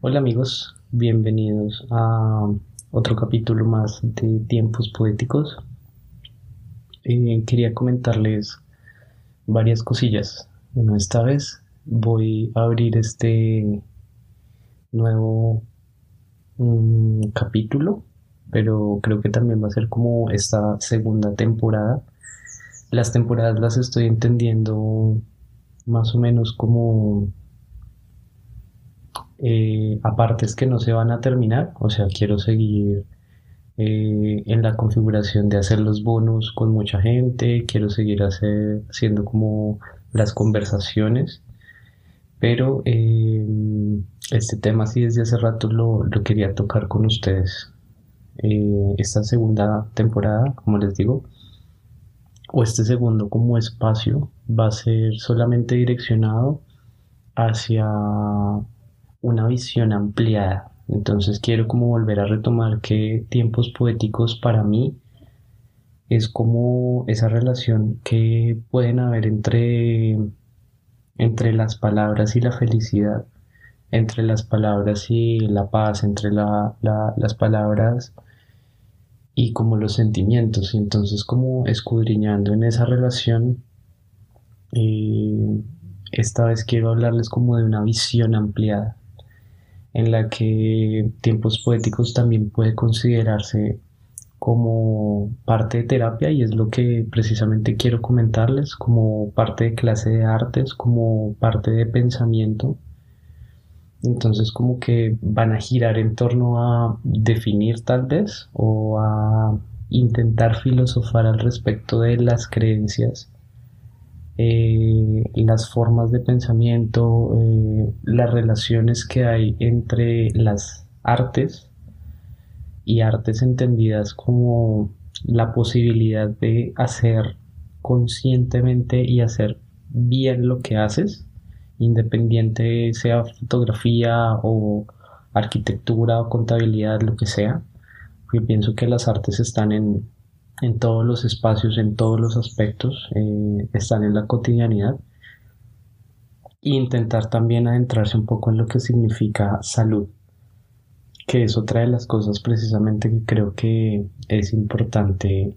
Hola amigos, bienvenidos a otro capítulo más de Tiempos Poéticos. Eh, quería comentarles varias cosillas. Bueno, esta vez voy a abrir este nuevo mm, capítulo, pero creo que también va a ser como esta segunda temporada. Las temporadas las estoy entendiendo más o menos como eh, aparte es que no se van a terminar, o sea, quiero seguir eh, en la configuración de hacer los bonus con mucha gente, quiero seguir haciendo como las conversaciones, pero eh, este tema sí desde hace rato lo, lo quería tocar con ustedes. Esta segunda temporada, como les digo, o este segundo como espacio va a ser solamente direccionado hacia una visión ampliada. Entonces quiero como volver a retomar que tiempos poéticos para mí es como esa relación que pueden haber entre, entre las palabras y la felicidad, entre las palabras y la paz, entre las palabras y como los sentimientos. Entonces como escudriñando en esa relación, eh, esta vez quiero hablarles como de una visión ampliada en la que tiempos poéticos también puede considerarse como parte de terapia y es lo que precisamente quiero comentarles como parte de clase de artes, como parte de pensamiento. Entonces como que van a girar en torno a definir tal vez o a intentar filosofar al respecto de las creencias eh, las formas de pensamiento, eh, las relaciones que hay entre las artes y artes entendidas como la posibilidad de hacer conscientemente y hacer bien lo que haces, independiente sea fotografía o arquitectura o contabilidad, lo que sea. Yo pienso que las artes están en en todos los espacios, en todos los aspectos, eh, están en la cotidianidad. E intentar también adentrarse un poco en lo que significa salud, que es otra de las cosas precisamente que creo que es importante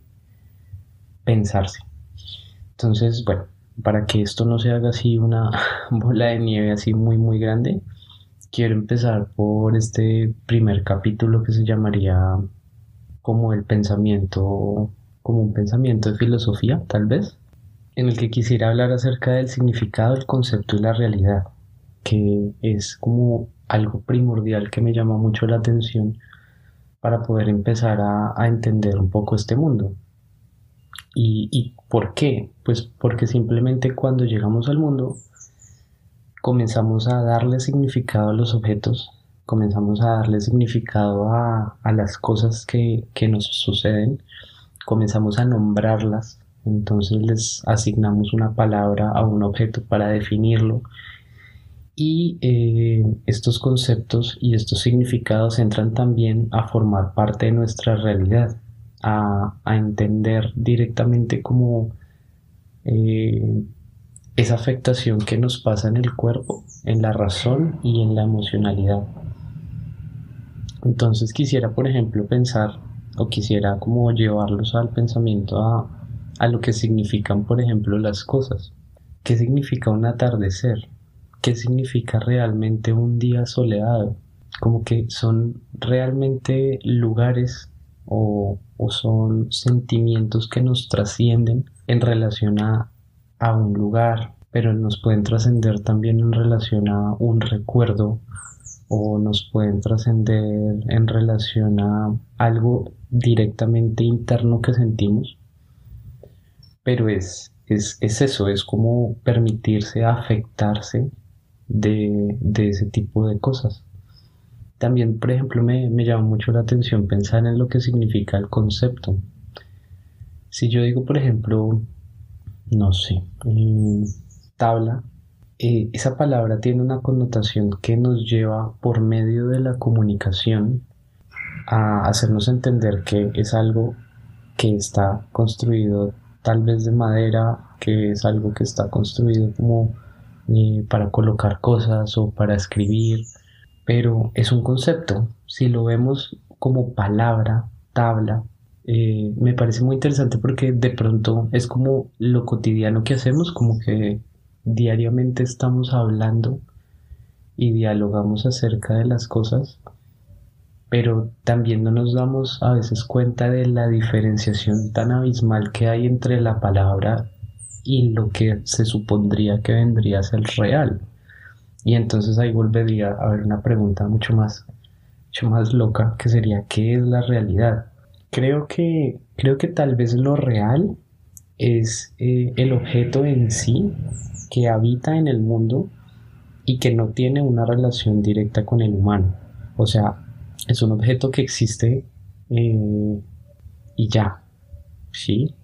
pensarse. Entonces, bueno, para que esto no se haga así una bola de nieve así muy muy grande, quiero empezar por este primer capítulo que se llamaría como el pensamiento, como un pensamiento de filosofía, tal vez, en el que quisiera hablar acerca del significado, el concepto y la realidad, que es como algo primordial que me llama mucho la atención para poder empezar a, entender un poco este mundo. ¿Y, ¿Y por qué? Pues porque simplemente cuando llegamos al mundo comenzamos a darle significado a los objetos comenzamos a darle significado a, las cosas que, nos suceden, comenzamos a nombrarlas, entonces les asignamos una palabra a un objeto para definirlo. Y eh, estos conceptos y estos significados entran también a formar parte de nuestra realidad, a, entender directamente como eh, esa afectación que nos pasa en el cuerpo, en la razón y en la emocionalidad. Entonces quisiera, por ejemplo, pensar o quisiera como llevarlos al pensamiento a, a lo que significan, por ejemplo, las cosas. ¿Qué significa un atardecer? ¿Qué significa realmente un día soleado? Como que son realmente lugares o, son sentimientos que nos trascienden en relación a, a un lugar, pero nos pueden trascender también en relación a un recuerdo o nos pueden trascender en relación a algo directamente interno que sentimos. Pero es, es, eso, es como permitirse afectarse de, ese tipo de cosas. También, por ejemplo, me, me llama mucho la atención pensar en lo que significa el concepto. Si yo digo, por ejemplo, no sé, tabla, eh, esa palabra tiene una connotación que nos lleva por medio de la comunicación a hacernos entender que es algo que está construido tal vez de madera, que es algo que está construido como eh, para colocar cosas o para escribir, pero es un concepto. Si lo vemos como palabra, tabla, eh, me parece muy interesante porque de pronto es como lo cotidiano que hacemos, como que diariamente estamos hablando y dialogamos acerca de las cosas, pero también no nos damos a veces cuenta de la diferenciación tan abismal que hay entre la palabra y lo que se supondría que vendría a ser real. Y entonces ahí volvería a haber una pregunta mucho más, mucho más loca, que sería ¿qué es la realidad? Creo que, creo que tal vez lo real es eh, el objeto en sí que habita en el mundo y que no tiene una relación directa con el humano. O sea, es un objeto que existe eh, y ya. ¿Sí?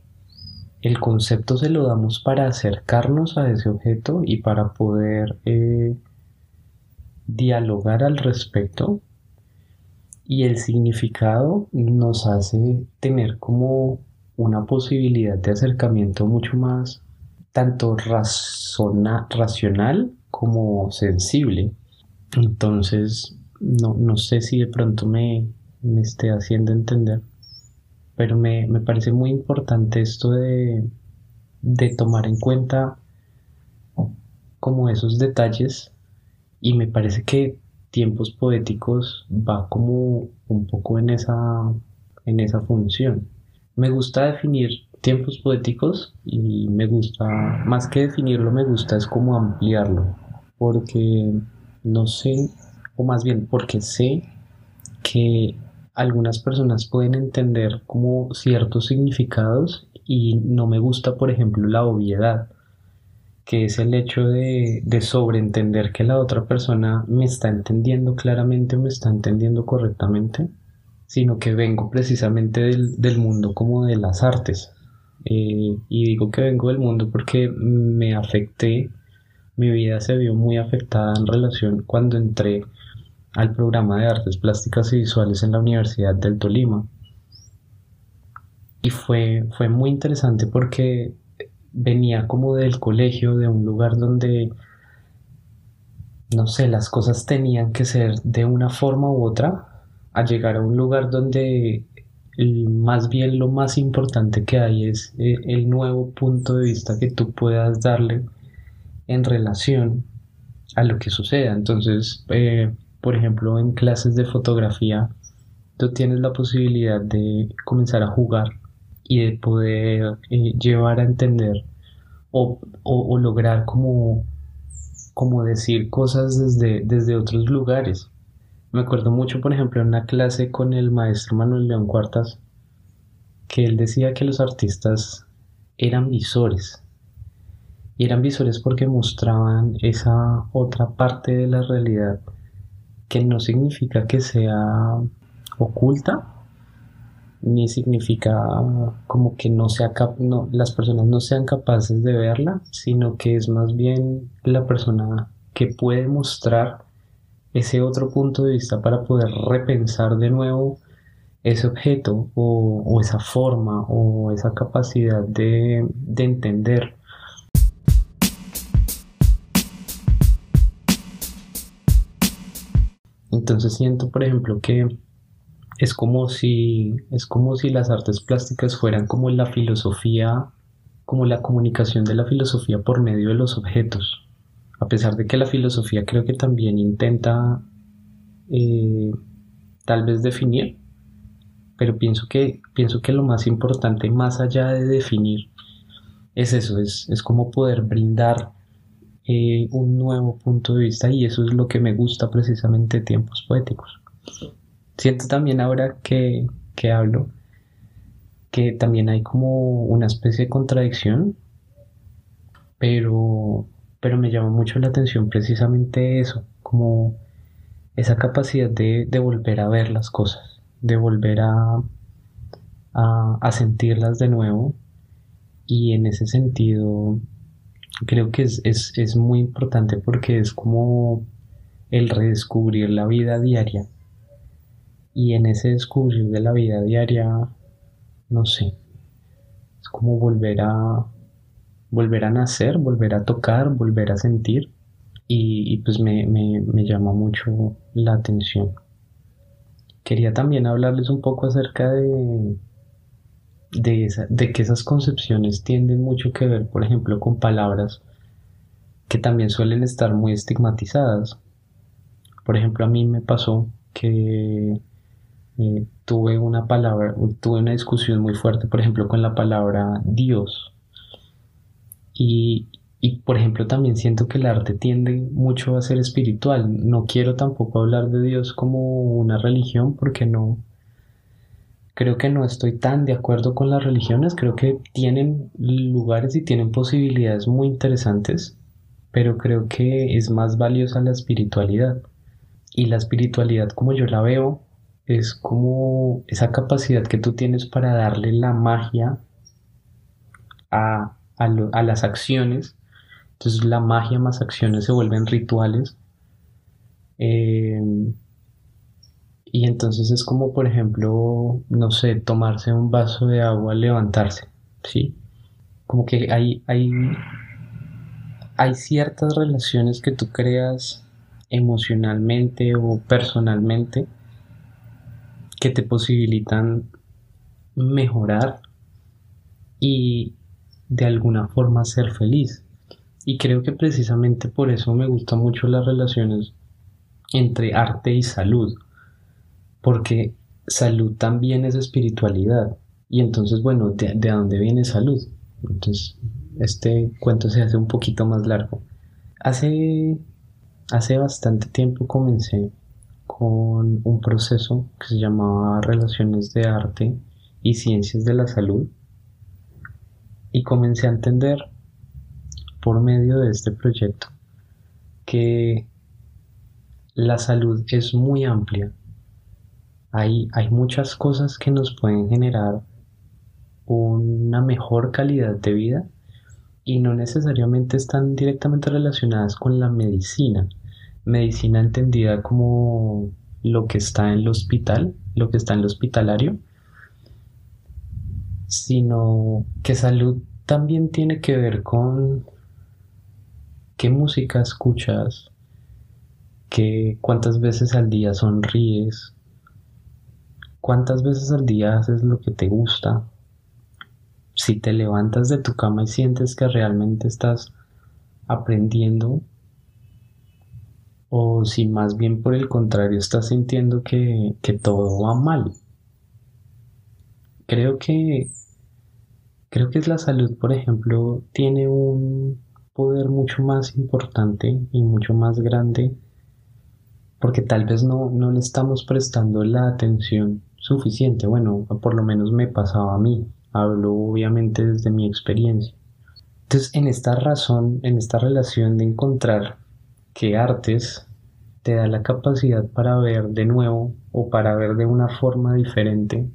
El concepto se lo damos para acercarnos a ese objeto y para poder eh, dialogar al respecto. Y el significado nos hace tener como una posibilidad de acercamiento mucho más tanto racional como sensible. Entonces, no, no sé si de pronto me, me esté haciendo entender, pero me, me parece muy importante esto de, de tomar en cuenta como esos detalles y me parece que tiempos poéticos va como un poco en esa, en esa función. Me gusta definir tiempos poéticos y me gusta, más que definirlo, me gusta es como ampliarlo, porque no sé, o más bien porque sé que algunas personas pueden entender como ciertos significados y no me gusta, por ejemplo, la obviedad, que es el hecho de, de sobreentender que la otra persona me está entendiendo claramente o me está entendiendo correctamente, sino que vengo precisamente del, del mundo como de las artes, eh, y digo que vengo del mundo porque me afecté, mi vida se vio muy afectada en relación cuando entré al programa de artes plásticas y visuales en la Universidad del Tolima. Y fue, fue muy interesante porque venía como del colegio, de un lugar donde, no sé, las cosas tenían que ser de una forma u otra, a llegar a un lugar donde más bien lo más importante que hay es eh, el nuevo punto de vista que tú puedas darle en relación a lo que suceda. Entonces, eh, por ejemplo, en clases de fotografía, tú tienes la posibilidad de comenzar a jugar y de poder eh, llevar a entender o, o, lograr como, como decir cosas desde, desde otros lugares. Me acuerdo mucho, por ejemplo, en una clase con el maestro Manuel León Cuartas, que él decía que los artistas eran visores. Y eran visores porque mostraban esa otra parte de la realidad que no significa que sea oculta, ni significa como que no sea no, las personas no sean capaces de verla, sino que es más bien la persona que puede mostrar ese otro punto de vista para poder repensar de nuevo ese objeto o, esa forma o esa capacidad de, de entender. Entonces siento, por ejemplo, que es como si es como si las artes plásticas fueran como la filosofía, como la comunicación de la filosofía por medio de los objetos a pesar de que la filosofía creo que también intenta eh, tal vez definir, pero pienso que, pienso que lo más importante, más allá de definir, es eso, es, es como poder brindar eh, un nuevo punto de vista y eso es lo que me gusta precisamente de tiempos poéticos. Siento también ahora que, que hablo que también hay como una especie de contradicción, pero pero me llama mucho la atención precisamente eso, como esa capacidad de, volver a ver las cosas, de volver a, a, sentirlas de nuevo. Y en ese sentido creo que es, es, muy importante porque es como el redescubrir la vida diaria y en ese descubrir de la vida diaria no sé, es como volver a, volver a nacer, volver a tocar, volver a sentir y, pues me, me, me llama mucho la atención. Quería también hablarles un poco acerca de, de, de, que esas concepciones tienden mucho que ver, por ejemplo, con palabras que también suelen estar muy estigmatizadas. Por ejemplo, a mí me pasó que tuve una palabra, tuve una discusión muy fuerte, por ejemplo, con la palabra Dios. Y, y, por ejemplo, también siento que el arte tiende mucho a ser espiritual. No quiero tampoco hablar de Dios como una religión porque no, creo que no estoy tan de acuerdo con las religiones. Creo que tienen lugares y tienen posibilidades muy interesantes, pero creo que es más valiosa la espiritualidad. Y la espiritualidad, como yo la veo, es como esa capacidad que tú tienes para darle la magia a, a, las acciones. Entonces la magia más acciones se vuelven rituales. Eh, y entonces es como, por ejemplo, no sé, tomarse un vaso de agua, levantarse, ¿sí? Como que hay, hay, hay ciertas relaciones que tú creas emocionalmente o personalmente que te posibilitan mejorar y de alguna forma ser feliz. Y creo que precisamente por eso me gustan mucho las relaciones entre arte y salud, porque salud también es espiritualidad. Y entonces, bueno, ¿de, de dónde viene salud? Entonces, este cuento se hace un poquito más largo. Hace, hace bastante tiempo comencé con un proceso que se llamaba Relaciones de Arte y Ciencias de la Salud y comencé a entender por medio de este proyecto que la salud es muy amplia. Hay, hay muchas cosas que nos pueden generar una mejor calidad de vida y no necesariamente están directamente relacionadas con la medicina medicina entendida como lo que está en el hospital, lo que está en el hospitalario, sino que salud también tiene que ver con qué música escuchas, que cuántas veces al día sonríes, cuántas veces al día haces lo que te gusta, si te levantas de tu cama y sientes que realmente estás aprendiendo o si más bien por el contrario estás sintiendo que, todo va mal. Creo que creo que la salud, por ejemplo, tiene un poder mucho más importante y mucho más grande porque tal vez no, no le estamos prestando la atención suficiente. Bueno, por lo menos me pasaba a mí. Hablo obviamente desde mi experiencia. Entonces, en esta razón, en esta relación de encontrar que artes te da la capacidad para ver de nuevo o para ver de una forma diferente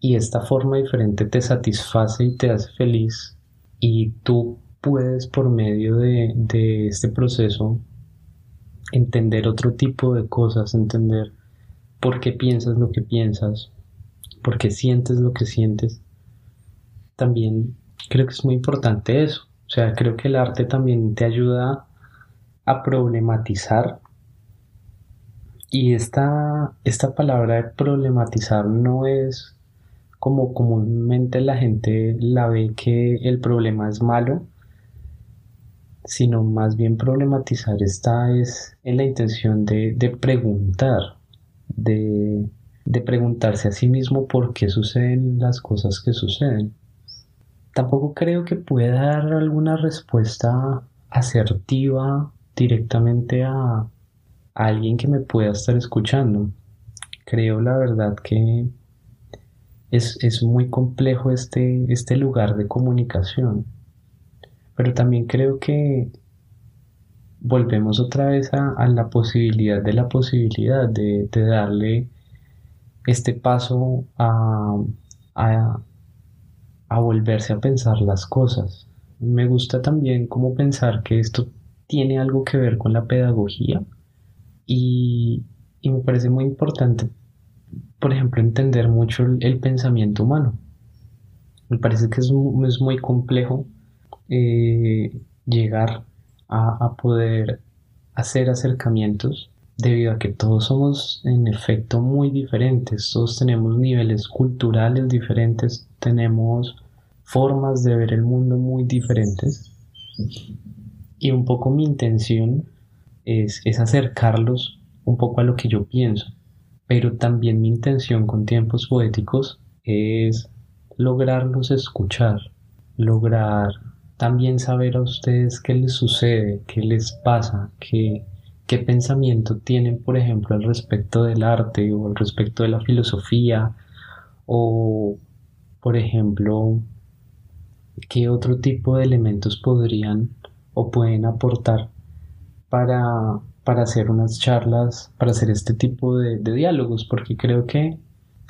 y esta forma diferente te satisface y te hace feliz y tú puedes por medio de, de este proceso entender otro tipo de cosas, entender por qué piensas lo que piensas, por qué sientes lo que sientes. También creo que es muy importante eso. O sea, creo que el arte también te ayuda a problematizar. Y esta, esta palabra de problematizar no es como comúnmente la gente la ve que el problema es malo, sino más bien problematizar está es en la intención de, de preguntar, de, de preguntarse a sí mismo por qué suceden las cosas que suceden. Tampoco creo que pueda dar alguna respuesta asertiva directamente a, alguien que me pueda estar escuchando. Creo la verdad que es, es muy complejo este, este lugar de comunicación, pero también creo que volvemos otra vez a, la posibilidad de la posibilidad de, darle este paso a, a, a, volverse a pensar las cosas. Me gusta también como pensar que esto tiene algo que ver con la pedagogía y, me parece muy importante, por ejemplo, entender mucho el, pensamiento humano. Me parece que es, muy complejo eh, llegar a, poder hacer acercamientos debido a que todos somos en efecto muy diferentes, todos tenemos niveles culturales diferentes, tenemos formas de ver el mundo muy diferentes y un poco mi intención es, es acercarlos un poco a lo que yo pienso, pero también mi intención con tiempos poéticos es lograrlos escuchar, lograr también saber a ustedes qué les sucede, qué les pasa, qué, qué pensamiento tienen, por ejemplo, al respecto del arte o al respecto de la filosofía o, por ejemplo, qué otro tipo de elementos podrían o pueden aportar para, para hacer unas charlas, para hacer este tipo de, diálogos, porque creo que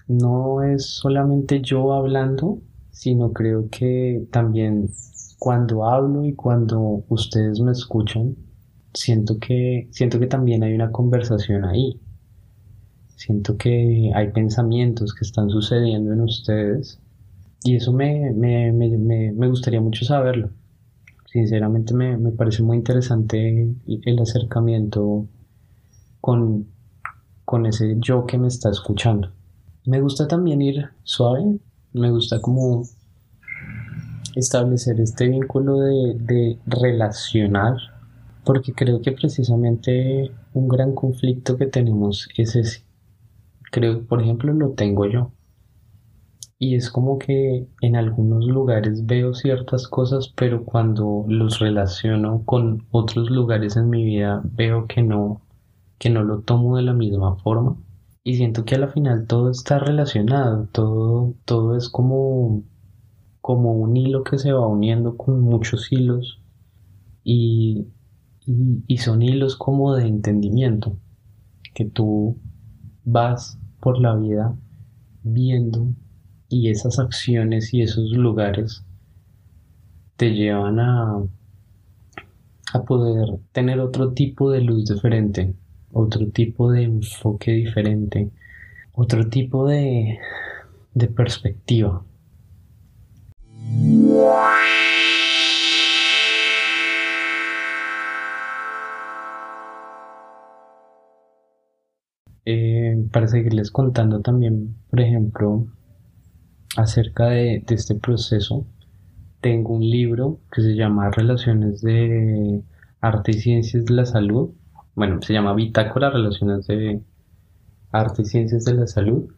no es solamente yo hablando, sino creo que también cuando hablo y cuando ustedes me escuchan, siento que, siento que también hay una conversación ahí. Siento que hay pensamientos que están sucediendo en ustedes y eso me, me, me, me gustaría mucho saberlo. Sinceramente me, me, parece muy interesante el acercamiento con, con ese yo que me está escuchando. Me gusta también ir suave, me gusta como establecer este vínculo de, relacionar, porque creo que precisamente un gran conflicto que tenemos es ese. Creo, por ejemplo, lo tengo yo. Y es como que en algunos lugares veo ciertas cosas, pero cuando los relaciono con otros lugares en mi vida veo que no, que no lo tomo de la misma forma. Y siento que a la final todo está relacionado, todo, todo es como como un hilo que se va uniendo con muchos hilos y, y, son hilos como de entendimiento que tú vas por la vida viendo y esas acciones y esos lugares te llevan a, a poder tener otro tipo de luz diferente, otro tipo de enfoque diferente, otro tipo de, de perspectiva. Eh, para seguirles contando también, por ejemplo, acerca de, este proceso, tengo un libro que se llama Relaciones de Arte y Ciencias de la Salud. Bueno, se llama Bitácora Relaciones de Arte y Ciencias de la Salud.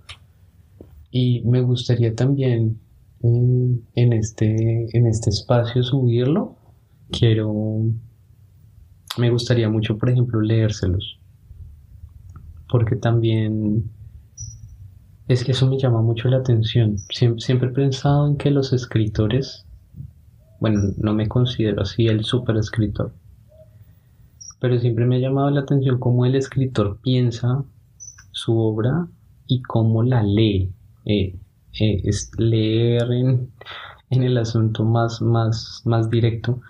Y me gustaría también en, este, en este espacio subirlo. Quiero, me gustaría mucho, por ejemplo, leérselos. Porque también es que eso me llama mucho la atención. Siempre, he pensado en que los escritores, bueno, no me considero así el super escritor, pero siempre me ha llamado la atención cómo el escritor piensa su obra y cómo la lee. Eh, eh, es leer en, el asunto más, más, más directo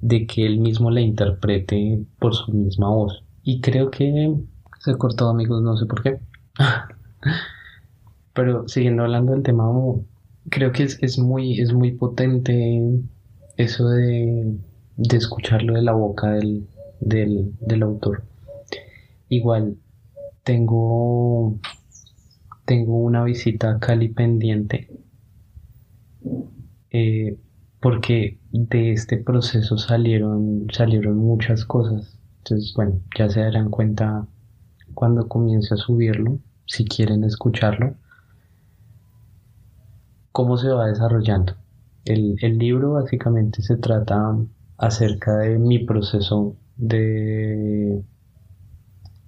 de que él mismo la interprete por su misma voz. Y creo que se cortó, amigos, no sé por qué. Pero siguiendo hablando del tema, creo que es, muy, es muy potente eso de, de escucharlo de la boca del, del, del autor. Igual, tengo tengo una visita a Cali pendiente eh, porque de este proceso salieron, salieron muchas cosas. Entonces, bueno, ya se darán cuenta cuando comience a subirlo, si quieren escucharlo, cómo se va desarrollando. El, el libro básicamente se trata acerca de mi proceso de,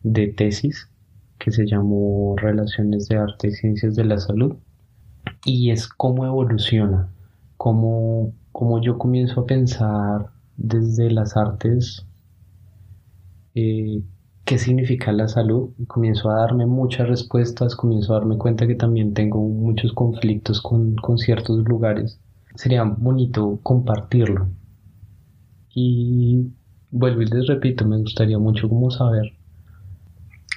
de tesis que se llamó Relaciones de Arte y Ciencias de la Salud y es cómo evoluciona, cómo, cómo yo comienzo a pensar desde las artes eh, qué significa la salud comienzo a darme muchas respuestas, comienzo a darme cuenta que también tengo muchos conflictos con, con ciertos lugares. Sería bonito compartirlo. Y vuelvo y les repito, me gustaría mucho como saber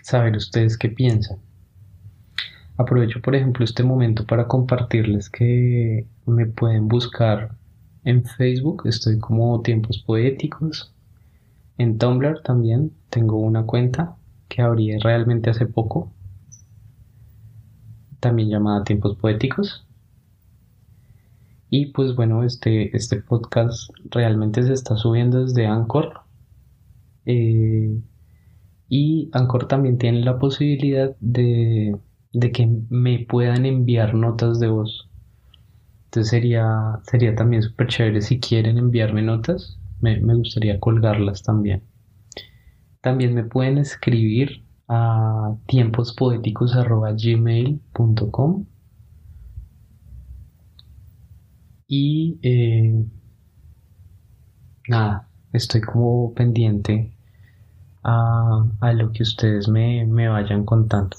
saber ustedes qué piensan. Aprovecho, por ejemplo, este momento para compartirles que me pueden buscar en Facebook, estoy como Tiempos Poéticos. En Tumblr también tengo una cuenta que abrí realmente hace poco, también llamada Tiempos Poéticos. Y pues bueno, este, este podcast realmente se está subiendo desde Anchor. Eh, y Anchor también tiene la posibilidad de de que me puedan enviar notas de voz. Entonces sería, sería también súper chévere si quieren enviarme notas, me, gustaría colgarlas también. También me pueden escribir a tiempospoéticos.gmail.com y eh, nada, estoy como pendiente a, lo que ustedes me, me vayan contando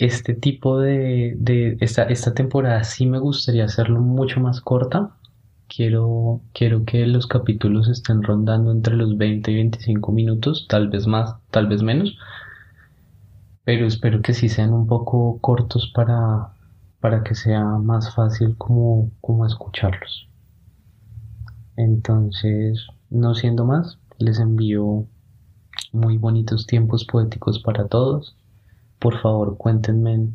este tipo de, esta, esta, temporada sí me gustaría hacerlo mucho más corta. Quiero, quiero que los capítulos estén rondando entre los 20 y 25 minutos, tal vez más, tal vez menos. Pero espero que sí sean un poco cortos para, para que sea más fácil como, como escucharlos. Entonces, no siendo más, les envío muy bonitos tiempos poéticos para todos por favor, cuéntenme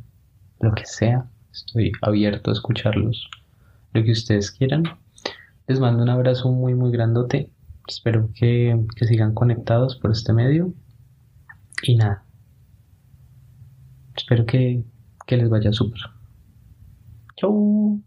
lo que sea. Estoy abierto a escucharlos. Lo que ustedes quieran. Les mando un abrazo muy, muy grandote. Espero que, sigan conectados por este medio. Y nada. Espero que, que les vaya súper. Chau.